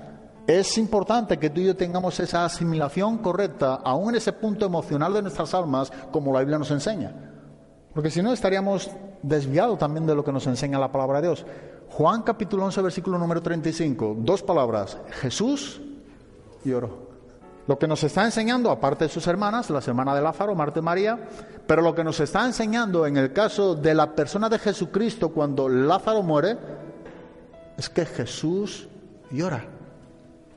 Es importante que tú y yo tengamos esa asimilación correcta, aún en ese punto emocional de nuestras almas, como la Biblia nos enseña. Porque si no, estaríamos desviados también de lo que nos enseña la palabra de Dios. Juan capítulo 11, versículo número 35, dos palabras, Jesús lloró. Lo que nos está enseñando, aparte de sus hermanas, las hermanas de Lázaro, Marta y María, pero lo que nos está enseñando en el caso de la persona de Jesucristo cuando Lázaro muere, es que Jesús llora.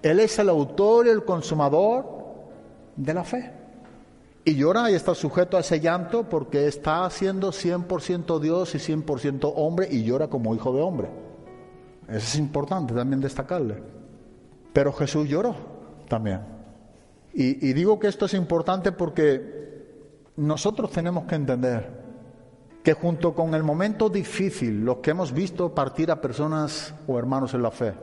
Él es el autor y el consumador de la fe. Y llora y está sujeto a ese llanto porque está siendo 100% Dios y 100% hombre y llora como hijo de hombre. Eso es importante también destacarle. Pero Jesús lloró también. Y, digo que esto es importante porque nosotros tenemos que entender que junto con el momento difícil, los que hemos visto partir a personas o hermanos en la fe,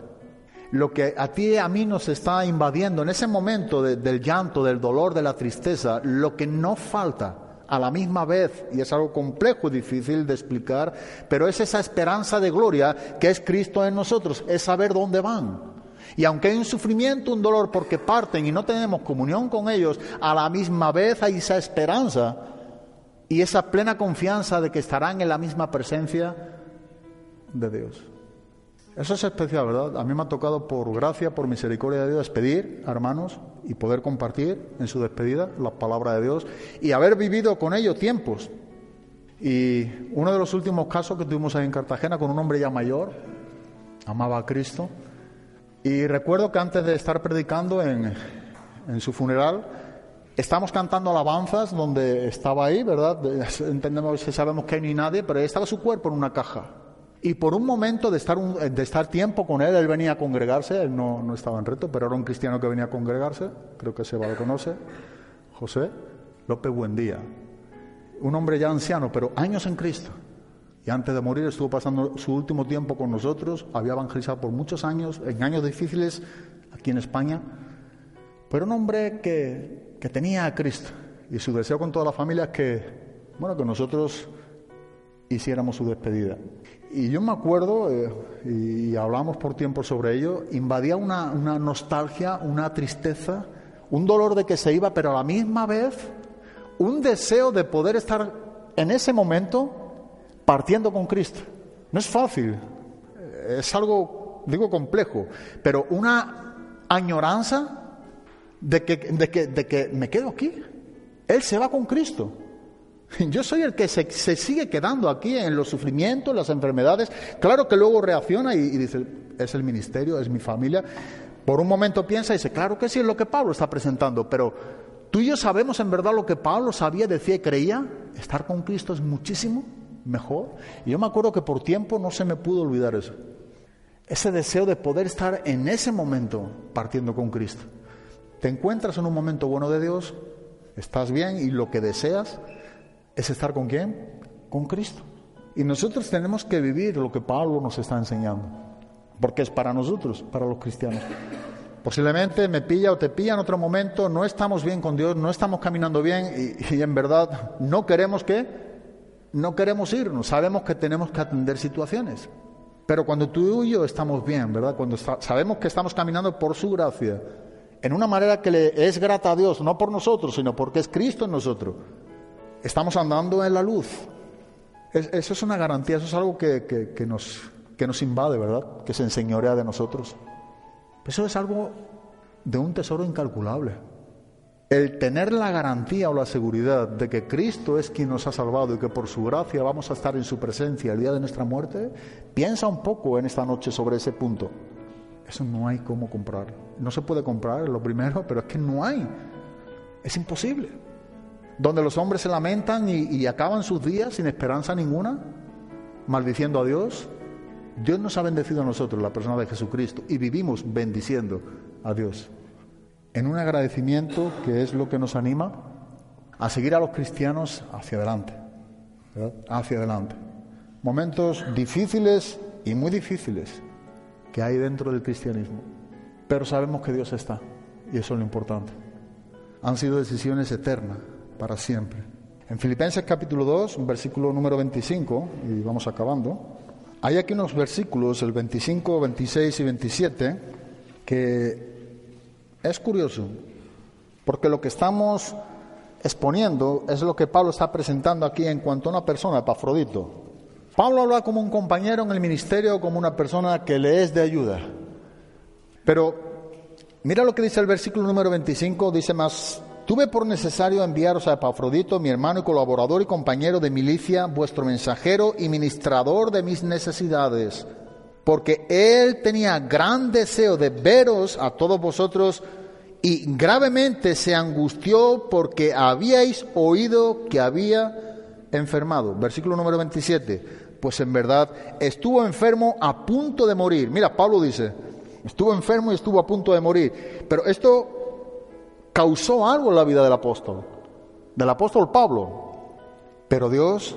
lo que a ti y a mí nos está invadiendo en ese momento de, del llanto, del dolor, de la tristeza, lo que no falta a la misma vez, y es algo complejo y difícil de explicar, pero es esa esperanza de gloria que es Cristo en nosotros, es saber dónde van. Y aunque hay un sufrimiento, un dolor porque parten y no tenemos comunión con ellos, a la misma vez hay esa esperanza y esa plena confianza de que estarán en la misma presencia de Dios. Eso es especial, ¿verdad? A mí me ha tocado por gracia, por misericordia de Dios, despedir hermanos y poder compartir en su despedida la palabra de Dios y haber vivido con ellos tiempos. Y uno de los últimos casos que tuvimos ahí en Cartagena con un hombre ya mayor, amaba a Cristo, y recuerdo que antes de estar predicando en, su funeral, estamos cantando alabanzas donde estaba ahí, ¿verdad? Entendemos, sabemos que hay nadie, pero ahí estaba su cuerpo en una caja. Y por un momento de estar, tiempo con él, él venía a congregarse, él no, no estaba en reto, pero era un cristiano que venía a congregarse, creo que Seba lo conoce, José López Buendía. Un hombre ya anciano, pero años en Cristo. Y antes de morir estuvo pasando su último tiempo con nosotros, había evangelizado por muchos años, en años difíciles aquí en España, pero un hombre que, que tenía a Cristo y su deseo con toda la familia es que, bueno, que nosotros hiciéramos su despedida. Y yo me acuerdo, eh, y hablamos por tiempo sobre ello, invadía una, una nostalgia, una tristeza, un dolor de que se iba, pero a la misma vez un deseo de poder estar en ese momento partiendo con Cristo. No es fácil, es algo, digo, complejo, pero una añoranza de que, de que, de que me quedo aquí. Él se va con Cristo. Yo soy el que se, se, sigue quedando aquí en los sufrimientos, las enfermedades. Claro que luego reacciona y, y, dice, es el ministerio, es mi familia. Por un momento piensa y dice, claro que sí es lo que Pablo está presentando, pero tú y yo sabemos en verdad lo que Pablo sabía, decía y creía. Estar con Cristo es muchísimo mejor. Y yo me acuerdo que por tiempo no se me pudo olvidar eso. Ese deseo de poder estar en ese momento partiendo con Cristo. Te encuentras en un momento bueno de Dios, estás bien y lo que deseas es estar con quién? Con Cristo. Y nosotros tenemos que vivir lo que Pablo nos está enseñando. porque es para nosotros, para los cristianos. Posiblemente me pilla o te pilla en otro momento, no estamos bien con Dios, no estamos caminando bien y, y en verdad no queremos que, no queremos irnos, sabemos que tenemos que atender situaciones. Pero cuando tú y yo estamos bien, ¿verdad? Cuando sabemos que estamos caminando por su gracia, en una manera que le es grata a Dios, no por nosotros, sino porque es Cristo en nosotros, estamos andando en la luz. eso es una garantía, eso es algo que, que, nos, que nos invade, ¿verdad? Que se enseñorea de nosotros. Eso es algo de un tesoro incalculable. El tener la garantía o la seguridad de que Cristo es quien nos ha salvado y que por su gracia vamos a estar en su presencia el día de nuestra muerte, piensa un poco en esta noche sobre ese punto. Eso no hay cómo comprar. No se puede comprar, lo primero, pero es que no hay. Es imposible. Donde los hombres se lamentan y, y acaban sus días sin esperanza ninguna, maldiciendo a Dios, Dios nos ha bendecido a nosotros, la persona de Jesucristo, y vivimos bendiciendo a Dios. En un agradecimiento que es lo que nos anima a seguir a los cristianos hacia adelante. Hacia adelante. Momentos difíciles y muy difíciles que hay dentro del cristianismo. Pero sabemos que Dios está, y eso es lo importante. Han sido decisiones eternas, para siempre. En Filipenses capítulo 2, versículo número 25, y vamos acabando. Hay aquí unos versículos, el 25, 26 y 27, que es curioso, porque lo que estamos exponiendo es lo que Pablo está presentando aquí en cuanto a una persona, Epafrodito. Pablo habla como un compañero en el ministerio, como una persona que le es de ayuda. Pero mira lo que dice el versículo número 25, dice más, Tuve por necesario enviaros a Epafrodito, mi hermano y colaborador y compañero de milicia, vuestro mensajero y ministrador de mis necesidades, porque él tenía gran deseo de veros a todos vosotros y gravemente se angustió porque habíais oído que había enfermado. Versículo número 27. Pues en verdad estuvo enfermo a punto de morir. Mira, Pablo dice, estuvo enfermo y estuvo a punto de morir. Pero esto causó algo en la vida del apóstol, del apóstol Pablo. Pero Dios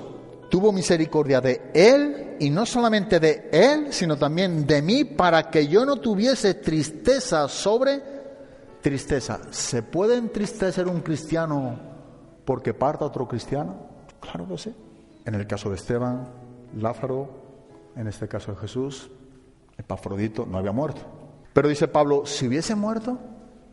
tuvo misericordia de él y no solamente de él, sino también de mí para que yo no tuviese tristeza sobre tristeza. ¿Se puede entristecer un cristiano porque parta otro cristiano? Claro que sí. En el caso de Esteban, Lázaro, en este caso de Jesús, Epafrodito no había muerto. Pero dice Pablo, si hubiese muerto,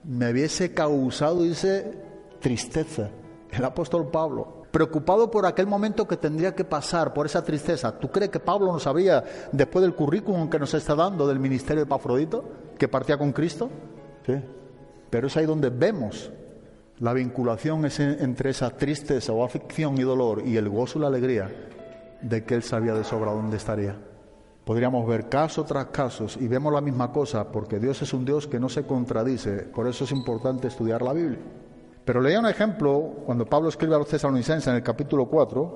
me hubiese causado, dice, tristeza. El apóstol Pablo, preocupado por aquel momento que tendría que pasar, por esa tristeza. ¿Tú crees que Pablo no sabía, después del currículum que nos está dando del ministerio de Pafrodito, que partía con Cristo? Sí. Pero es ahí donde vemos la vinculación entre esa tristeza o aflicción y dolor y el gozo y la alegría de que él sabía de sobra dónde estaría. Podríamos ver caso tras caso y vemos la misma cosa porque Dios es un Dios que no se contradice, por eso es importante estudiar la Biblia. Pero leía un ejemplo cuando Pablo escribe a los tesalonicenses en el capítulo 4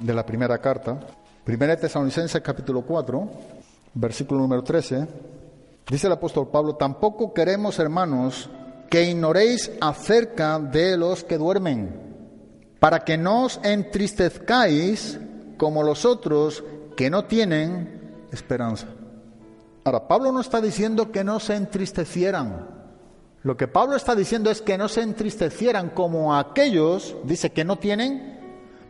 de la primera carta, primera tesalonicenses capítulo 4, versículo número 13, dice el apóstol Pablo, tampoco queremos hermanos que ignoréis acerca de los que duermen, para que no os entristezcáis como los otros que no tienen esperanza. Ahora, Pablo no está diciendo que no se entristecieran. Lo que Pablo está diciendo es que no se entristecieran como aquellos, dice, que no tienen.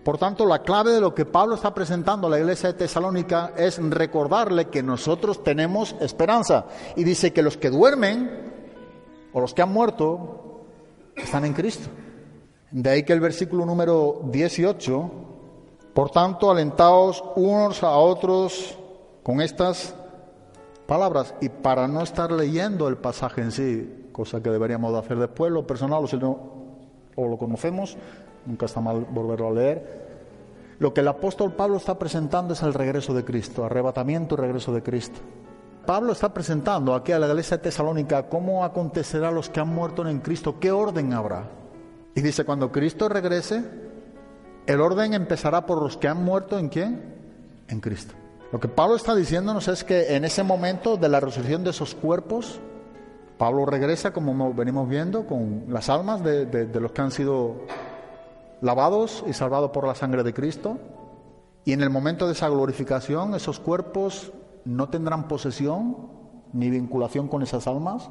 Por tanto, la clave de lo que Pablo está presentando a la iglesia de Tesalónica es recordarle que nosotros tenemos esperanza. Y dice que los que duermen o los que han muerto están en Cristo. De ahí que el versículo número 18, por tanto, alentaos unos a otros con estas palabras y para no estar leyendo el pasaje en sí, cosa que deberíamos de hacer después, lo personal, o si no, o lo conocemos, nunca está mal volverlo a leer. Lo que el apóstol Pablo está presentando es el regreso de Cristo, arrebatamiento y regreso de Cristo. Pablo está presentando aquí a la iglesia de Tesalónica cómo acontecerá a los que han muerto en Cristo, qué orden habrá. Y dice, cuando Cristo regrese, el orden empezará por los que han muerto en quién? En Cristo. Lo que Pablo está diciéndonos es que en ese momento de la resurrección de esos cuerpos, Pablo regresa, como venimos viendo, con las almas de, los que han sido lavados y salvados por la sangre de Cristo. Y en el momento de esa glorificación, esos cuerpos no tendrán posesión ni vinculación con esas almas,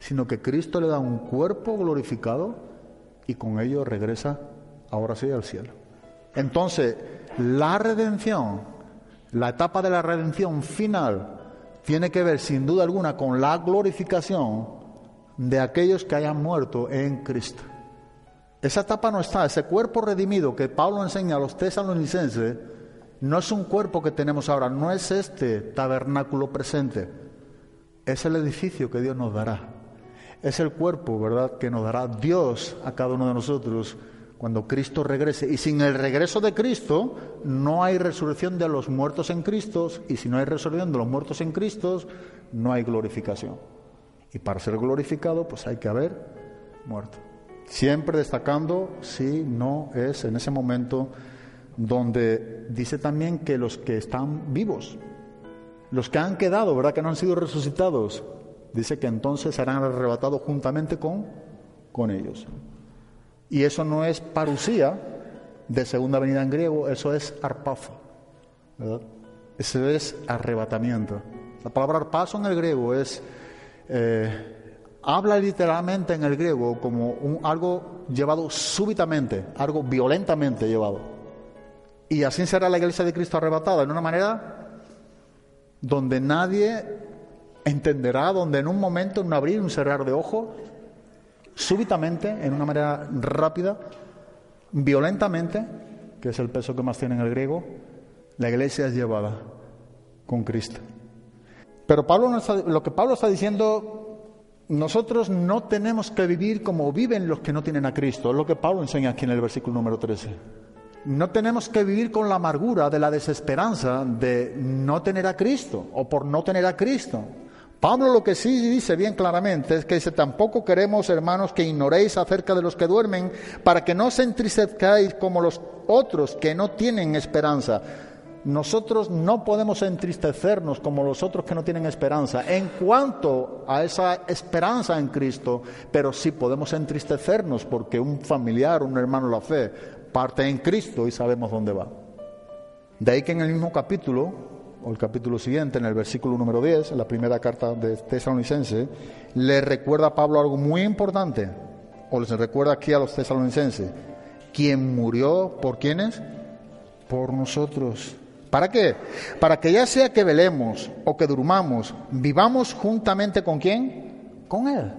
sino que Cristo le da un cuerpo glorificado y con ello regresa ahora sí al cielo. Entonces, la redención, la etapa de la redención final, tiene que ver sin duda alguna con la glorificación de aquellos que hayan muerto en Cristo. Esa etapa no está, ese cuerpo redimido que Pablo enseña a los tesalonicenses, no es un cuerpo que tenemos ahora, no es este tabernáculo presente, es el edificio que Dios nos dará. Es el cuerpo, ¿verdad?, que nos dará Dios a cada uno de nosotros cuando Cristo regrese. Y sin el regreso de Cristo no hay resurrección de los muertos en Cristo, y si no hay resurrección de los muertos en Cristo, no hay glorificación. Y para ser glorificado, pues hay que haber muerto. Siempre destacando si no es en ese momento donde dice también que los que están vivos, los que han quedado, ¿verdad? Que no han sido resucitados, dice que entonces serán arrebatados juntamente con, con ellos. Y eso no es parusía de segunda venida en griego, eso es arpazo, ¿verdad? Eso es arrebatamiento. La palabra arpazo en el griego es eh, habla literalmente en el griego como un, algo llevado súbitamente, algo violentamente llevado. Y así será la iglesia de Cristo arrebatada, en una manera donde nadie entenderá, donde en un momento, en un abrir, un cerrar de ojo, súbitamente, en una manera rápida, violentamente, que es el peso que más tiene en el griego, la iglesia es llevada con Cristo. Pero Pablo lo que Pablo está diciendo nosotros no tenemos que vivir como viven los que no tienen a Cristo, es lo que Pablo enseña aquí en el versículo número 13. No tenemos que vivir con la amargura de la desesperanza de no tener a Cristo o por no tener a Cristo. Pablo lo que sí dice bien claramente es que dice, tampoco queremos, hermanos, que ignoréis acerca de los que duermen, para que no se entristezcáis como los otros que no tienen esperanza. Nosotros no podemos entristecernos como los otros que no tienen esperanza en cuanto a esa esperanza en Cristo, pero sí podemos entristecernos porque un familiar, un hermano la fe, parte en Cristo y sabemos dónde va. De ahí que en el mismo capítulo, o el capítulo siguiente, en el versículo número 10, en la primera carta de Tesalonicense, le recuerda a Pablo algo muy importante, o les recuerda aquí a los tesalonicenses, quien murió por quienes? Por nosotros ¿Para qué? Para que ya sea que velemos o que durmamos, vivamos juntamente con quién? Con Él.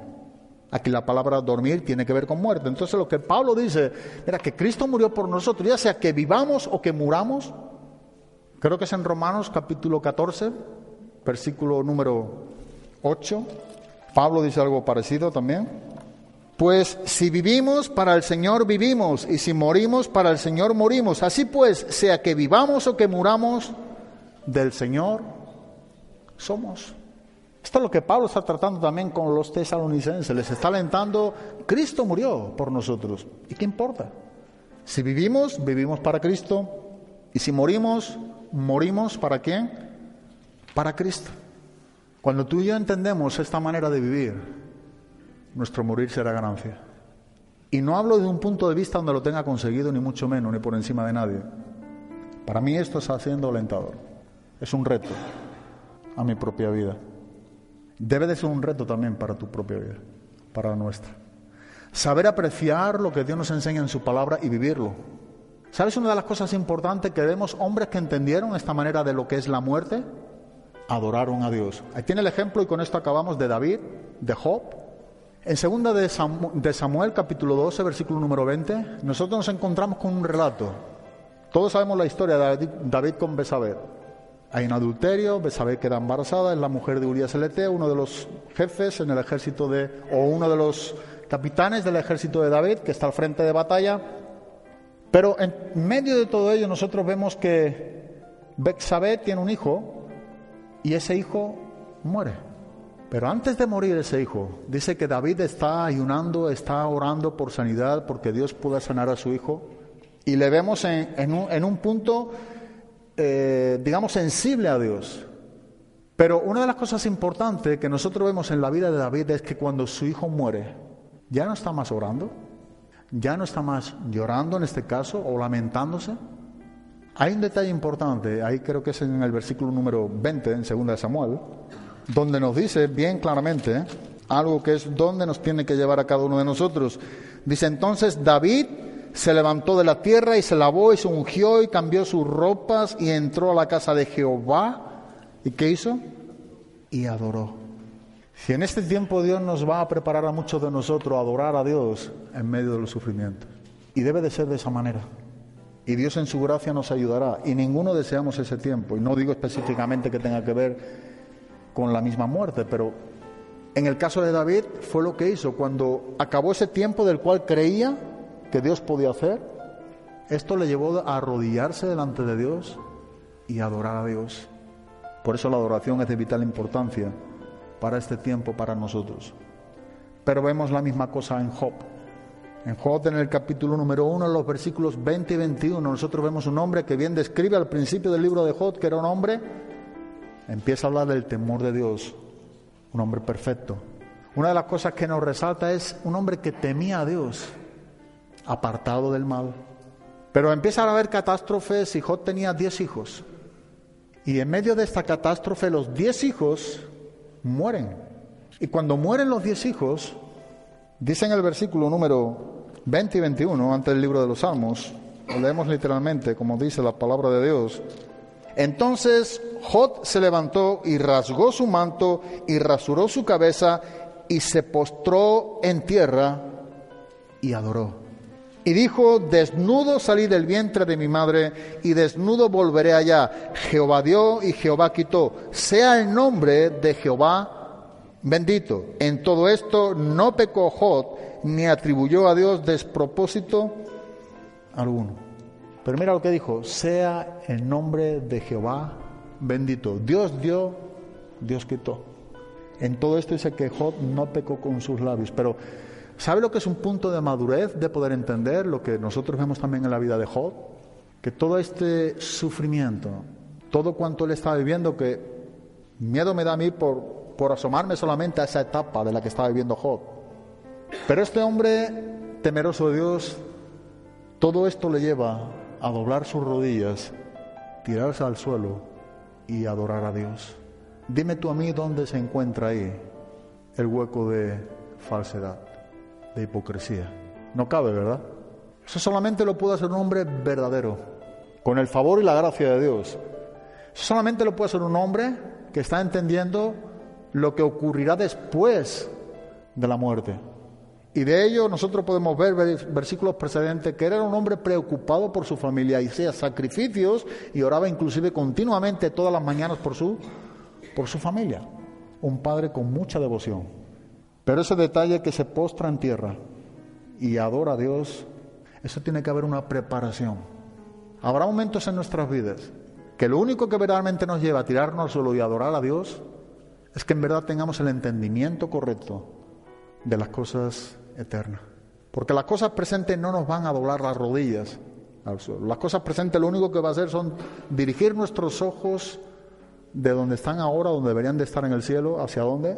Aquí la palabra dormir tiene que ver con muerte. Entonces lo que Pablo dice, era que Cristo murió por nosotros, ya sea que vivamos o que muramos. Creo que es en Romanos capítulo 14, versículo número 8. Pablo dice algo parecido también. Pues si vivimos, para el Señor vivimos, y si morimos, para el Señor morimos. Así pues, sea que vivamos o que muramos, del Señor somos. Esto es lo que Pablo está tratando también con los tesalonicenses. Les está alentando, Cristo murió por nosotros. ¿Y qué importa? Si vivimos, vivimos para Cristo. Y si morimos, morimos para quién? Para Cristo. Cuando tú y yo entendemos esta manera de vivir, nuestro morir será ganancia. Y no hablo de un punto de vista donde lo tenga conseguido, ni mucho menos, ni por encima de nadie. Para mí esto está siendo alentador. Es un reto a mi propia vida. Debe de ser un reto también para tu propia vida, para la nuestra. Saber apreciar lo que Dios nos enseña en su palabra y vivirlo. ¿Sabes una de las cosas importantes que vemos hombres que entendieron esta manera de lo que es la muerte? Adoraron a Dios. Ahí tiene el ejemplo y con esto acabamos de David, de Job, en segunda de Samuel, capítulo 12, versículo número 20, nosotros nos encontramos con un relato. Todos sabemos la historia de David con Besabé. Hay un adulterio, Besabé queda embarazada, es la mujer de Urias LT, uno de los jefes en el ejército de, o uno de los capitanes del ejército de David, que está al frente de batalla. Pero en medio de todo ello nosotros vemos que Besabé tiene un hijo y ese hijo muere. Pero antes de morir ese hijo, dice que David está ayunando, está orando por sanidad, porque Dios pueda sanar a su hijo. Y le vemos en, un, punto, eh, digamos, sensible a Dios. Pero una de las cosas importantes que nosotros vemos en la vida de David es que cuando su hijo muere, ya no está más orando, ya no está más llorando en este caso o lamentándose, Hay un detalle importante, ahí creo que es en el versículo número 20, en 2 de Samuel, donde nos dice bien claramente algo que es donde nos tiene que llevar a cada uno de nosotros. Dice entonces David se levantó de la tierra y se lavó y se ungió y cambió sus ropas y entró a la casa de Jehová. ¿Y qué hizo? Y adoró. Si en este tiempo Dios nos va a preparar a muchos de nosotros a adorar a Dios en medio de los sufrimientos. Y debe de ser de esa manera. Y Dios en su gracia nos ayudará. Y ninguno deseamos ese tiempo. Y no digo específicamente que tenga que ver con la misma muerte, pero en el caso de David fue lo que hizo. Cuando acabó ese tiempo del cual creía que Dios podía hacer, esto le llevó a arrodillarse delante de Dios y adorar a Dios. Por eso la adoración es de vital importancia para este tiempo, para nosotros. Pero vemos la misma cosa en Job. En Job, en el capítulo número 1, en los versículos 20 y 21, nosotros vemos un hombre que bien describe al principio del libro de Job que era un hombre, empieza a hablar del temor de Dios, un hombre perfecto. Una de las cosas que nos resalta es un hombre que temía a Dios, apartado del mal. Pero empiezan a haber catástrofes y Job tenía diez hijos. Y en medio de esta catástrofe los diez hijos mueren. Y cuando mueren los diez hijos, dice en el versículo número 20 y 21, ante el libro de los Salmos, lo leemos literalmente como dice la palabra de Dios, entonces Jod se levantó y rasgó su manto y rasuró su cabeza y se postró en tierra y adoró. Y dijo, desnudo salí del vientre de mi madre y desnudo volveré allá. Jehová dio y Jehová quitó. Sea el nombre de Jehová bendito. En todo esto no pecó Jod ni atribuyó a Dios despropósito alguno. Pero mira lo que dijo, sea el nombre de Jehová bendito. Dios dio, Dios quitó. En todo esto dice que Job no pecó con sus labios, pero ¿Sabe lo que es un punto de madurez de poder entender lo que nosotros vemos también en la vida de Job? Que todo este sufrimiento, todo cuanto él estaba viviendo, que miedo me da a mí por, por asomarme solamente a esa etapa de la que estaba viviendo Job. Pero este hombre temeroso de Dios, todo esto le lleva a doblar sus rodillas, tirarse al suelo y adorar a Dios. Dime tú a mí dónde se encuentra ahí el hueco de falsedad de hipocresía. No cabe, ¿verdad? Eso solamente lo puede hacer un hombre verdadero, con el favor y la gracia de Dios. Eso solamente lo puede hacer un hombre que está entendiendo lo que ocurrirá después de la muerte. Y de ello nosotros podemos ver versículos precedentes que era un hombre preocupado por su familia y hacía sacrificios y oraba inclusive continuamente todas las mañanas por su, por su familia. Un padre con mucha devoción. Pero ese detalle que se postra en tierra y adora a Dios, eso tiene que haber una preparación. Habrá momentos en nuestras vidas que lo único que verdaderamente nos lleva a tirarnos al suelo y adorar a Dios es que en verdad tengamos el entendimiento correcto de las cosas eternas. Porque las cosas presentes no nos van a doblar las rodillas al suelo. Las cosas presentes lo único que va a hacer son dirigir nuestros ojos de donde están ahora, donde deberían de estar en el cielo, hacia dónde?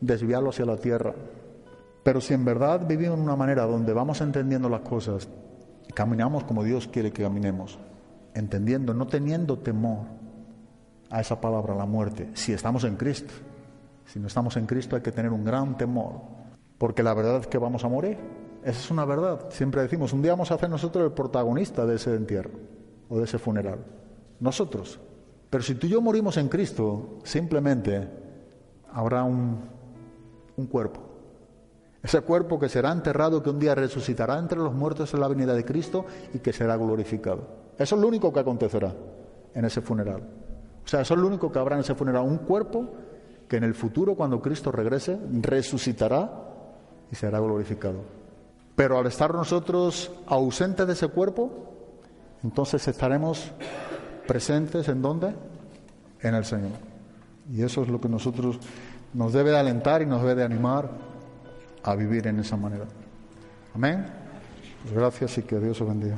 Desviarlo hacia la tierra. Pero si en verdad vivimos de una manera donde vamos entendiendo las cosas, caminamos como Dios quiere que caminemos, entendiendo, no teniendo temor a esa palabra, la muerte, si estamos en Cristo. Si no estamos en Cristo hay que tener un gran temor, porque la verdad es que vamos a morir. Esa es una verdad. Siempre decimos, un día vamos a hacer nosotros el protagonista de ese entierro o de ese funeral. Nosotros. Pero si tú y yo morimos en Cristo, simplemente habrá un un cuerpo. Ese cuerpo que será enterrado, que un día resucitará entre los muertos en la venida de Cristo y que será glorificado. Eso es lo único que acontecerá en ese funeral. O sea, eso es lo único que habrá en ese funeral. Un cuerpo que en el futuro, cuando Cristo regrese, resucitará y será glorificado. Pero al estar nosotros ausentes de ese cuerpo, entonces estaremos presentes en dónde? En el Señor. Y eso es lo que nosotros nos debe de alentar y nos debe de animar a vivir en esa manera. Amén. Pues gracias y que Dios os bendiga.